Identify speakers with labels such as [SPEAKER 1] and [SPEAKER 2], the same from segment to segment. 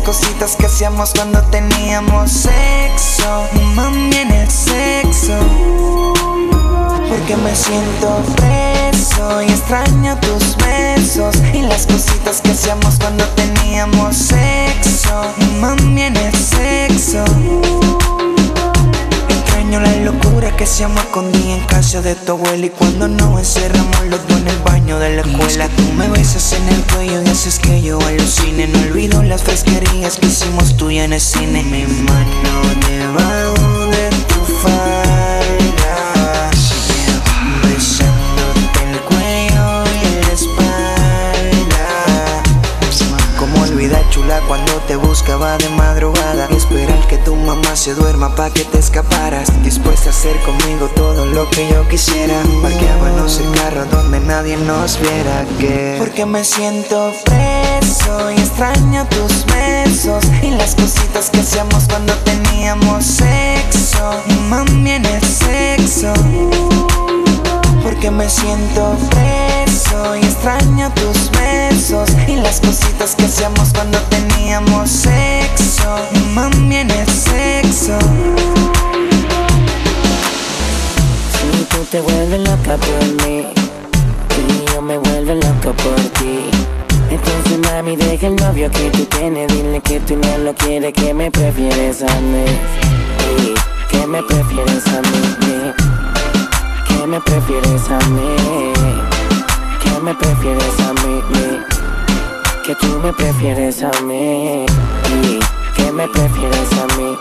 [SPEAKER 1] las cositas que hacíamos cuando teníamos sexo. Mami, en el sexo. Porque me siento preso y extraño tus besos y las cositas que hacíamos cuando teníamos sexo. Mami, en el sexo. Extraño la locura que se llama escondí en casa de tu abuela y cuando nos encerramos los dos en el baño de la escuela. Tú me besas en el cuello y haces que yo alucine. No olvido las fresquerías que hicimos tú y en el cine. Mi mano debajo de tu falda, cuando te buscaba de madrugada. Y esperar que tu mamá se duerma pa' que te escaparas. Dispuesta a hacer conmigo todo lo que yo quisiera. Parqueábamos el carro donde nadie nos viera. Que Porque me siento preso y extraño tus besos. Y las cositas que hacíamos cuando teníamos sexo. Mami en sexo porque me siento preso y extraño tus besos y las cositas que hacíamos cuando teníamos sexo. Mami en el sexo.
[SPEAKER 2] Si tú te vuelves loca por mí y yo me vuelvo loco por ti. Entonces mami deja el novio que tú tienes, dile que tú no lo quieres, que me prefieres a mí. Que me prefieres a mí. Que me prefieres a mí. Que me prefieres a mí. Que tú me prefieres a mí. Que me prefieres a mí.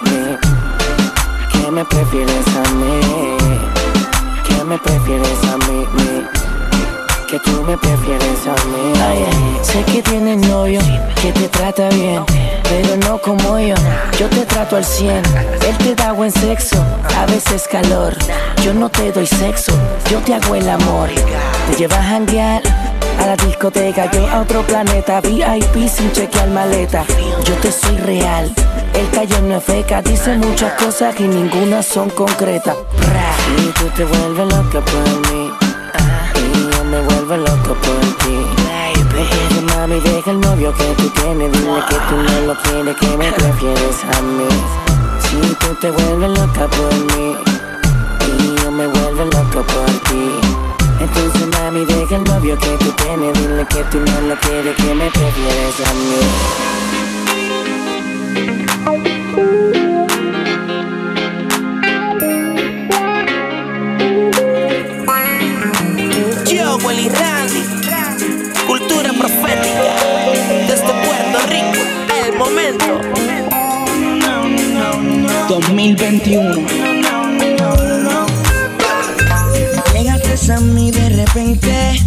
[SPEAKER 2] Que me prefieres a mí. Que me prefieres a mí? Que tú me prefieres a mí. Ay, ay, sé que tienes novio que te trata bien, pero no como yo. Yo te trato al 100. Él te da buen sexo, a veces calor. Yo no te doy sexo, yo te hago el amor. Te llevas a janguear a la discoteca, yo a otro planeta. VIP sin chequear maleta. Yo te soy real. El taller no es feca, dice muchas cosas y ninguna son concretas. Y tú te vuelves loca por mí. Y yo me vuelvo loco por ti. Mami, deja el novio que tú tienes. Dile que tú no lo quieres, que me prefieres a mí. Si tú te vuelves loca por mí. Y yo me vuelvo loco por ti. Entonces, mami, deja el novio que tú tienes. Dile que tú no lo quieres, que me prefieres a mí.
[SPEAKER 3] Yo, Willy
[SPEAKER 1] 2021. Llegaste a mí de repente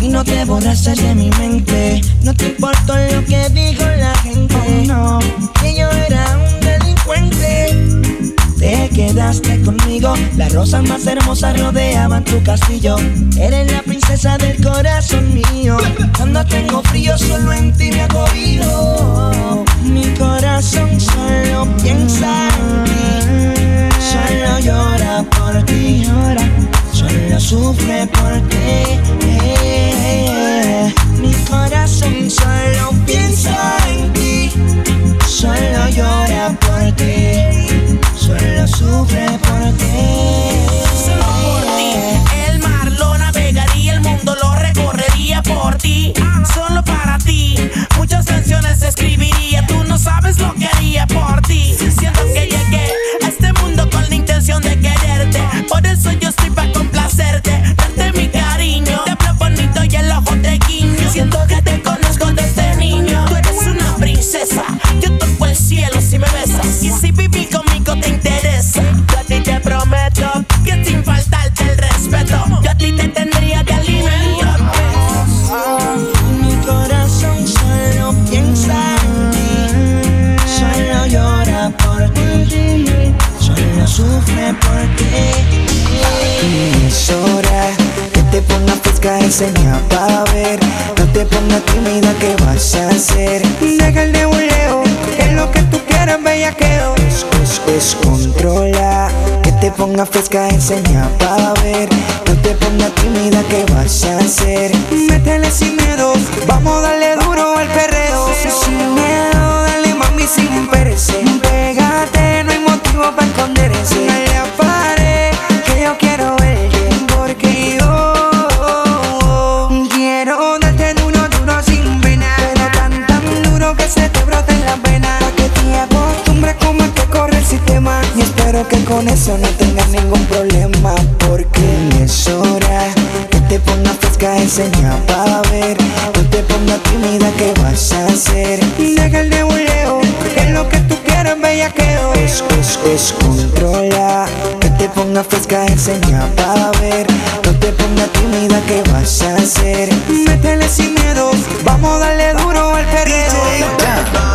[SPEAKER 1] y no te borraste de mi mente. No te importó lo que dijo la gente. no, que yo era un delincuente. Te quedaste conmigo, las rosas más hermosas rodeaban tu castillo. Eres la princesa del corazón mío. Cuando tengo frío, solo en ti me acogio.
[SPEAKER 4] Te fresca, enseña pa' ver. No te pongas tímida, ¿qué vas a hacer? Métele sin miedo, vamos a darle duro al perreo. Sin miedo, dale mami sin perecer. Pégate, no hay motivo para esconderse. Dale a pared, que yo quiero verte. Porque yo quiero darte duro, duro sin pena. Pero tan, tan duro que se te brote en la pena. Pa' que te acostumbres como es que corre el sistema. Y espero que con eso no tengas enseña pa' ver. No te pongas tímida, ¿qué vas a hacer? Deja el nebuleo, que lo que tú quieres, bellaqueo. Es, es, es, controla. Que te pongas fresca, enseña pa' ver. No te pongas tímida, ¿qué vas a hacer? Métele sin miedo, vamos a darle duro al perreo.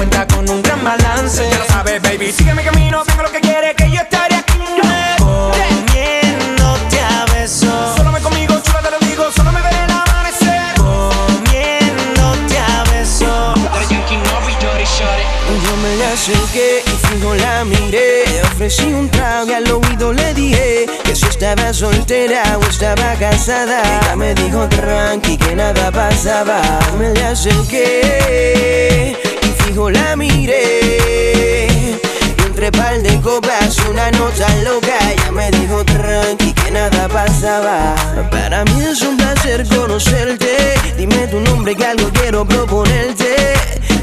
[SPEAKER 5] Cuenta con un gran balance. Ya lo sabes baby, sigue mi camino, tengo lo que quieres que yo estaré aquí. Comiéndote a besos. Solo me conmigo, chula te lo digo, solo me veré el amanecer. Comiéndote a besos.
[SPEAKER 4] Yo me le acerqué y fijo la miré. Ofrecí un trago y al oído le dije Que si estaba soltera o estaba casada. Ella me dijo tranqui que nada pasaba Me le acerqué fijo la miré Y entre par de copas una nota loca. Ella me dijo tranqui que nada pasaba Para mí es un placer conocerte. Dime tu nombre que algo quiero proponerte.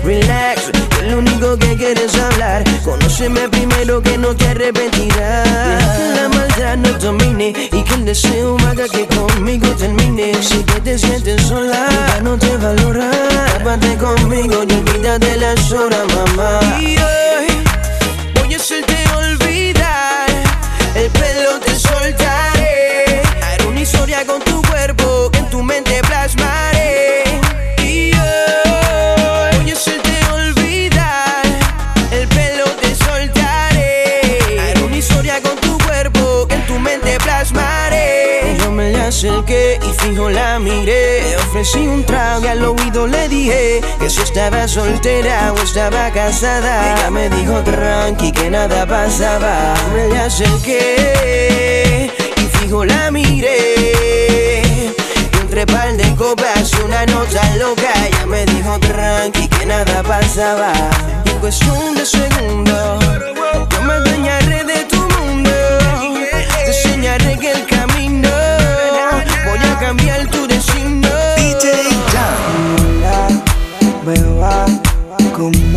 [SPEAKER 4] Relax, que lo único que quieres hablar. Conóceme primero que no te arrepentirás. Que la maldad no domine Y que el deseo haga que conmigo termine. Si que te sientes sola, no te valora Tápate conmigo y olvídate las horas, mamá. Y fijo la miré. Ofrecí un trago y al oído le dije Que si estaba soltera o estaba casada. Ella me dijo tranqui que nada pasaba Me le acerqué y fijo la miré. Y entre par de copas una nota loca. Ella me dijo tranqui que nada pasaba Y en cuestión de segundos Yo me adueñaré cambiar tu destino Hola, beba, como tú te amas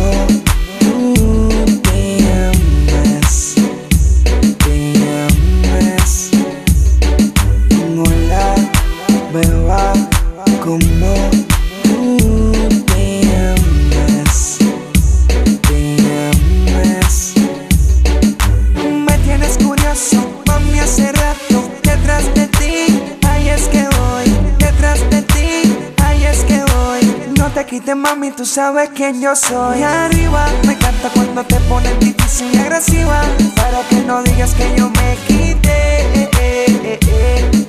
[SPEAKER 1] sabes quién yo soy. Arriba, me encanta cuando te pones difícil y agresiva. Para que no digas que yo me quité.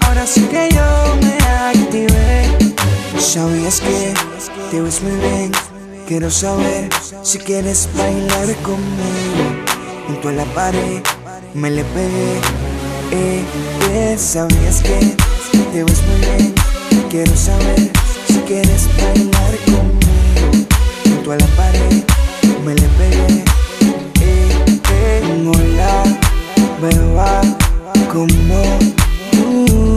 [SPEAKER 1] Ahora sí que yo me activé. ¿Sabías que te ves muy bien? Quiero saber si quieres bailar conmigo. Junto a la pared me le pegué. Eh, eh, ¿Sabías que te ves muy bien? Quiero saber si quieres bailar conmigo. Junto a la pared me le pegué. Eh, eh, hola, beba, como tú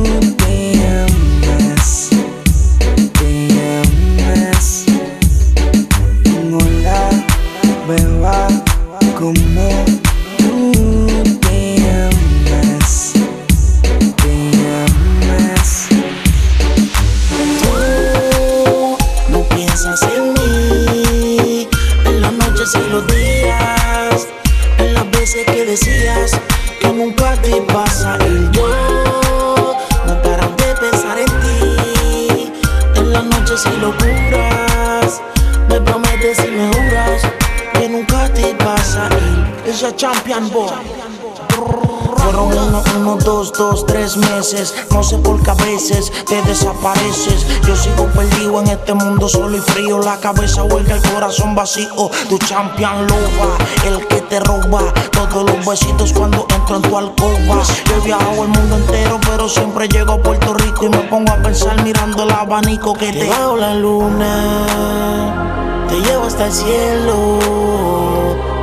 [SPEAKER 6] No sé por qué a veces te desapareces. Yo sigo perdido en este mundo solo y frío. La cabeza huelga, el corazón vacío. Tu champion loba, el que te roba. Todos los besitos cuando entro en tu alcoba. Yo he viajado el mundo entero, pero siempre llego a Puerto Rico y me pongo a pensar mirando el abanico que te bajo la luna. Te llevo hasta el cielo.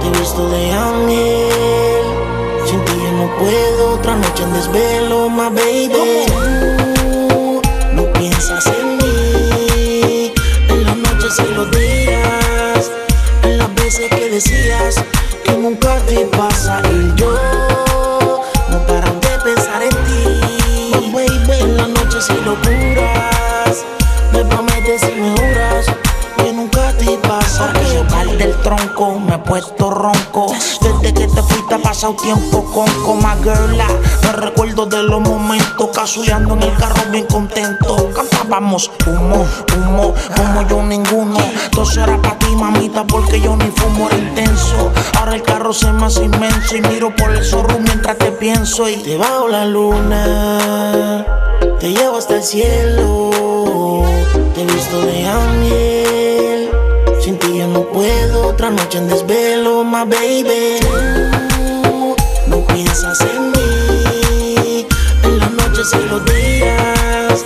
[SPEAKER 6] Te he visto de ángel. Puedo, otra noche en desvelo, my baby. Tú no piensas en mí, en las noches y los días, en las veces que decías que nunca te pasa y yo no paran de pensar en ti, my baby. En las noches y locuras, me prometes y me juras que nunca te pasa. Porque mal del tronco, me he puesto pasado tiempo con coma girla. Me recuerdo de los momentos casuleando en el carro bien contento. Cantábamos humo, humo, como yo ninguno. Todo era para ti, mamita, porque yo ni fumo, era intenso. Ahora el carro se me hace inmenso y miro por el zorro mientras te pienso. Y te bajo la luna, te llevo hasta el cielo. Te he visto de ángel. Sin ti yo no puedo, otra noche en desvelo, my baby. Piensas en mí, en las noches y los días,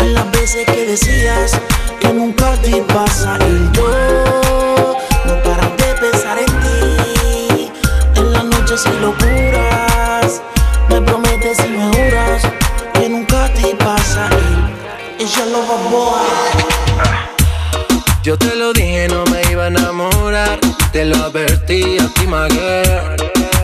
[SPEAKER 6] en las veces que decías que nunca te pasa y yo no paras de pensar en ti, en las noches y locuras, me prometes y me juras que nunca te pasa y ella lo va boy.
[SPEAKER 7] Yo te lo dije, no me iba a enamorar. Te lo advertí a ti, my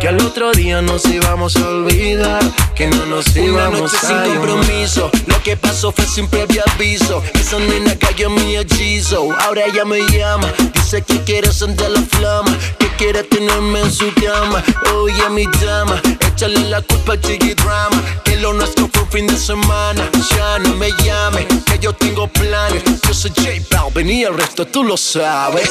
[SPEAKER 7] Que al otro día nos íbamos a olvidar. Que no nos
[SPEAKER 8] Una
[SPEAKER 7] íbamos
[SPEAKER 8] noche
[SPEAKER 7] a
[SPEAKER 8] sin compromiso. Lo que pasó fue sin previo aviso. Esa nena cayó en mi hechizo. Ahora ella me llama. Dice que quiere sentir la flama. Que quiere tenerme en su cama. Oye, mi dama. Échale la culpa al chiqui drama. Que lo nuestro fue un fin de semana. Ya no me llame. Que yo tengo planes. Yo soy J Balvin y el resto tú lo sabes.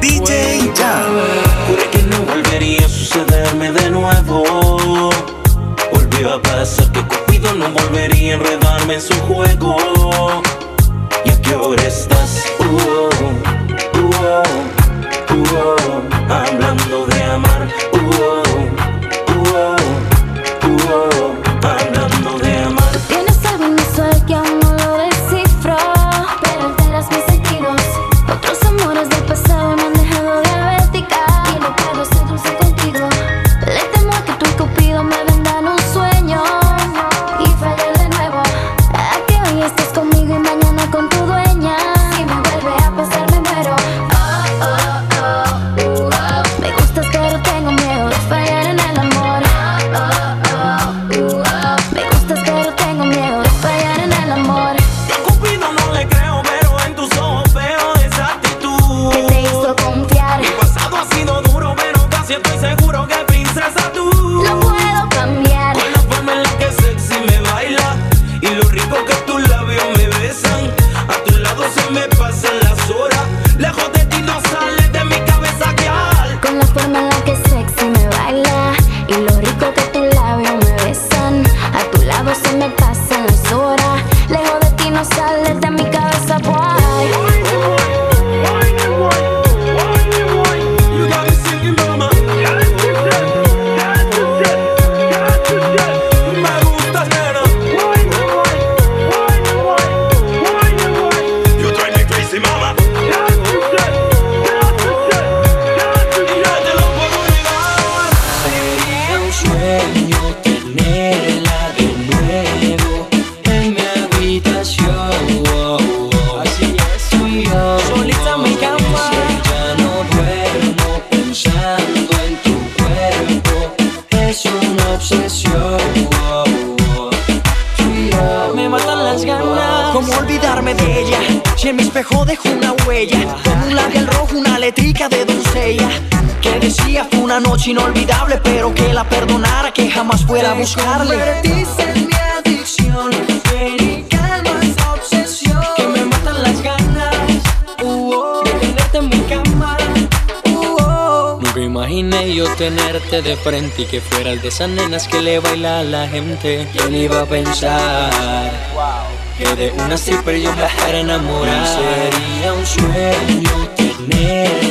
[SPEAKER 1] DJ Ya.
[SPEAKER 9] Juré que no volvería a sucederme de nuevo. Volvió a pasar que Cupido no volvería a enredarme en su juego. ¿Y a qué hora
[SPEAKER 6] buscarle.
[SPEAKER 10] Convertiste en mi adicción, ven y calma esta obsesión.
[SPEAKER 6] Que me matan las ganas uh, oh, de tenerte en mi cama. uh, oh.
[SPEAKER 11] Nunca imaginé yo tenerte de frente y que fuera el de esas nenas que le baila a la gente. ¿Quién iba a pensar que de una stripper yo me a enamorar? Sería un sueño tenerla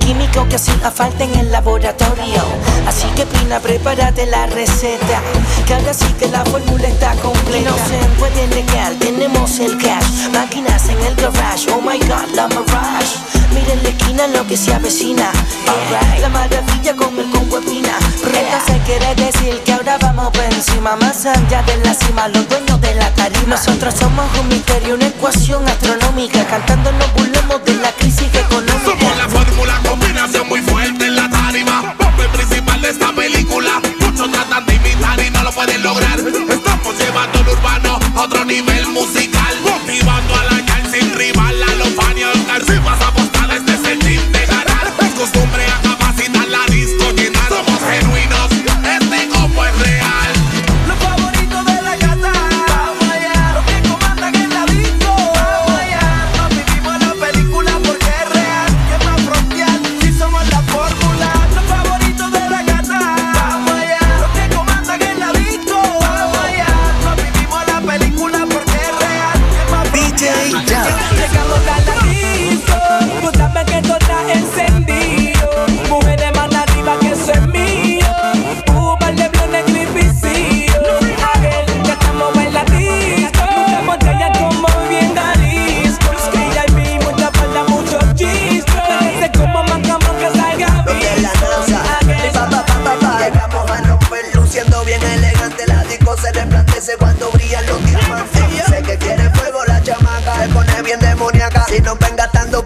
[SPEAKER 12] Químico que hacía falta en el laboratorio. Así que Pina, prepárate la receta Que ahora sí que la fórmula está completa. No se puede negar, tenemos el cash Máquinas en el garage, oh my god, la mirage Miren la esquina lo que se avecina Alright, La maravilla con el combo espina Entonces quiere decir que ahora vamos por encima Más allá de la cima, los dueños de la tarima Nosotros somos un misterio, una ecuación astronómica Cantando nos burlemos de la crisis económica
[SPEAKER 13] Somos la fórmula, combinación muy fuerte en la tarima. Papel principal de esta película. Muchos tratan de imitar y no lo pueden lograr. Estamos llevando el urbano a otro nivel musical.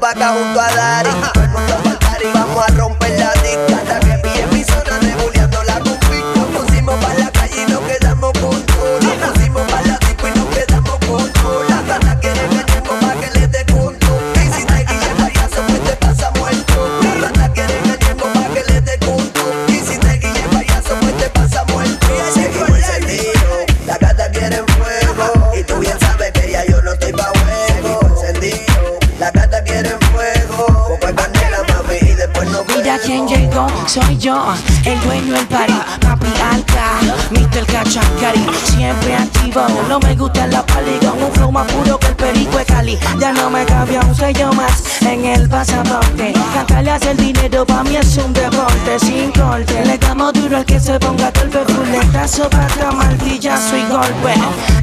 [SPEAKER 14] Pa' acá junto a Dari.
[SPEAKER 12] Llegó, soy yo, el dueño del party, papi alca, Mr. Cachacari, siempre activo, no me gusta la pali, con un flow más puro que el perico de Cali, ya no me cambia un sello más en el pasaporte, cantarle hace el dinero, pa' mí es un deporte, sin corte, le damos duro al que se ponga golpe, fuletazo, pata, martillazo y golpe,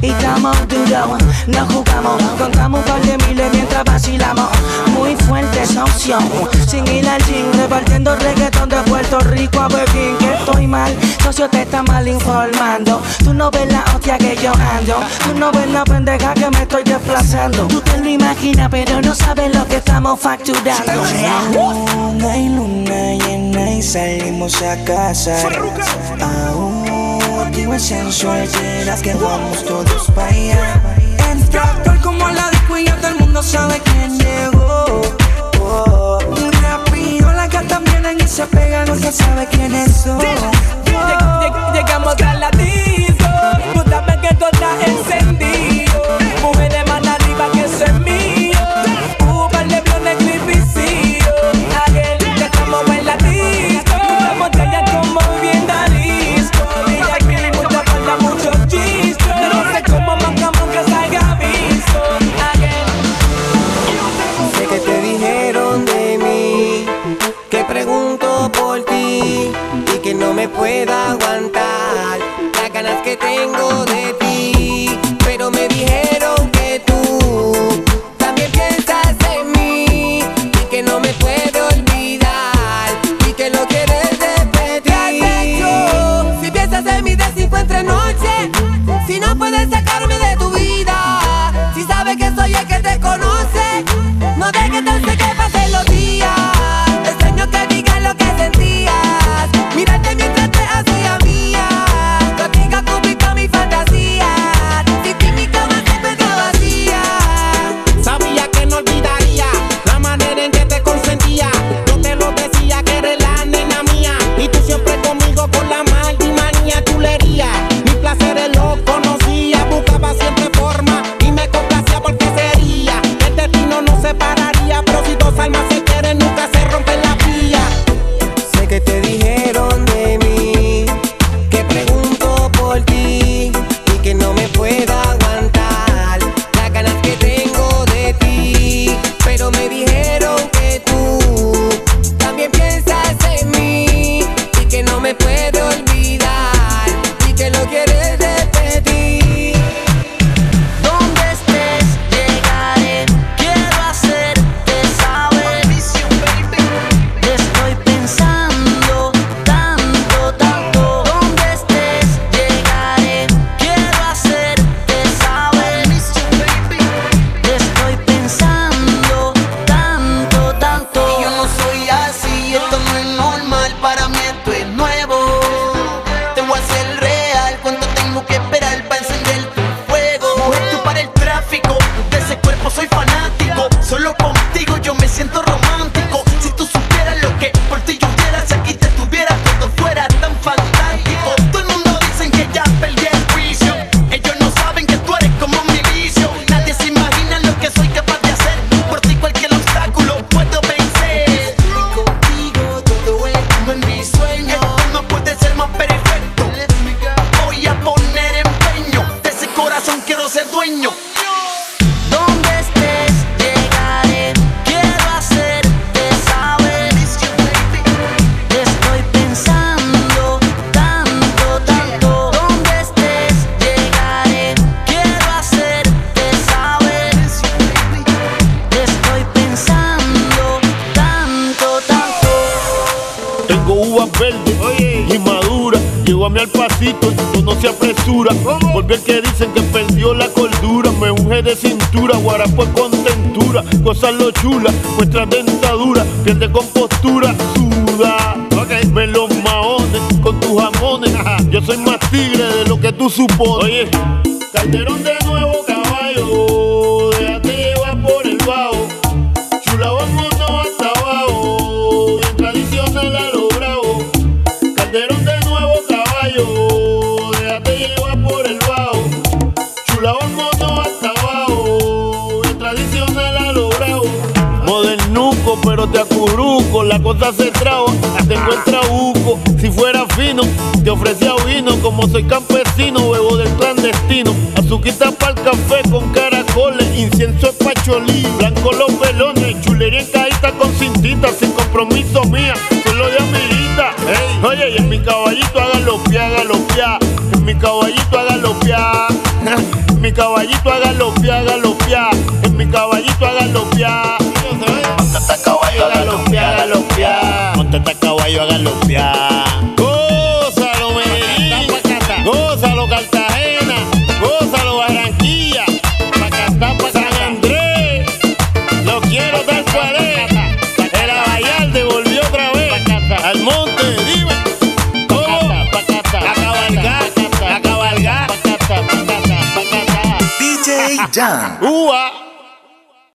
[SPEAKER 12] y estamos duro, no jugamos, contamos un par de miles mientras vacilamos, muy fuerte esa opción, sin ir al gym, repartiendo reggaetón de Puerto Rico a Pekín, que estoy mal, socio te está mal informando, tú no ves la hostia que yo ando, tú no ves la pendeja que me estoy desplazando, tú te lo imaginas pero no sabes lo que estamos facturando.
[SPEAKER 1] Luna y luna llena y salimos a casa. Aún digo sensual, serás que vamos todos para allá.
[SPEAKER 6] Entra actual como la disco y ya todo el mundo sabe quién se no se sabe quiénes son.
[SPEAKER 7] Lleg- lleg- Llegamos a la disco, tú que todo está encendido. que no me puede Tengo uvas verdes Oye. y maduras.
[SPEAKER 15] Llévame al pasito, yo no se apresura. ¿Cómo? Volví el que dicen que perdió la cordura. Me unge de cintura, guarapo pues con tentura. Cosas lo chula, nuestra dentadura. Pierde compostura, suda. Okay. Me los maones con tus jamones. Ajá. Yo soy más tigre de lo que tú supones. Oye, Calderón de nuevo. La cosa se traba, te encuentra buco. Si fuera fino, te ofrecía vino. Como soy campesino, bebo del clandestino. Azuquita para el café con caracoles. Incienso es pacholí. Blanco los pelones. Chulería en caíta con cintita. Sin compromiso mía, solo de amiguita. Ey, oye, y en mi caballito hágalo pia, hágalo pia. En mi caballito hágalo pia. En mi caballito hágalo caballo, hágalo pia. Gózalo, Medellín. Gózalo, Cartagena. Gózalo, Barranquilla. San Andrés. Lo quiero tal cual es. El Abayalde volvió otra vez. Al monte, dime. ¿Cómo? A cabalgar, a cabalgar.
[SPEAKER 16] DJ Jan.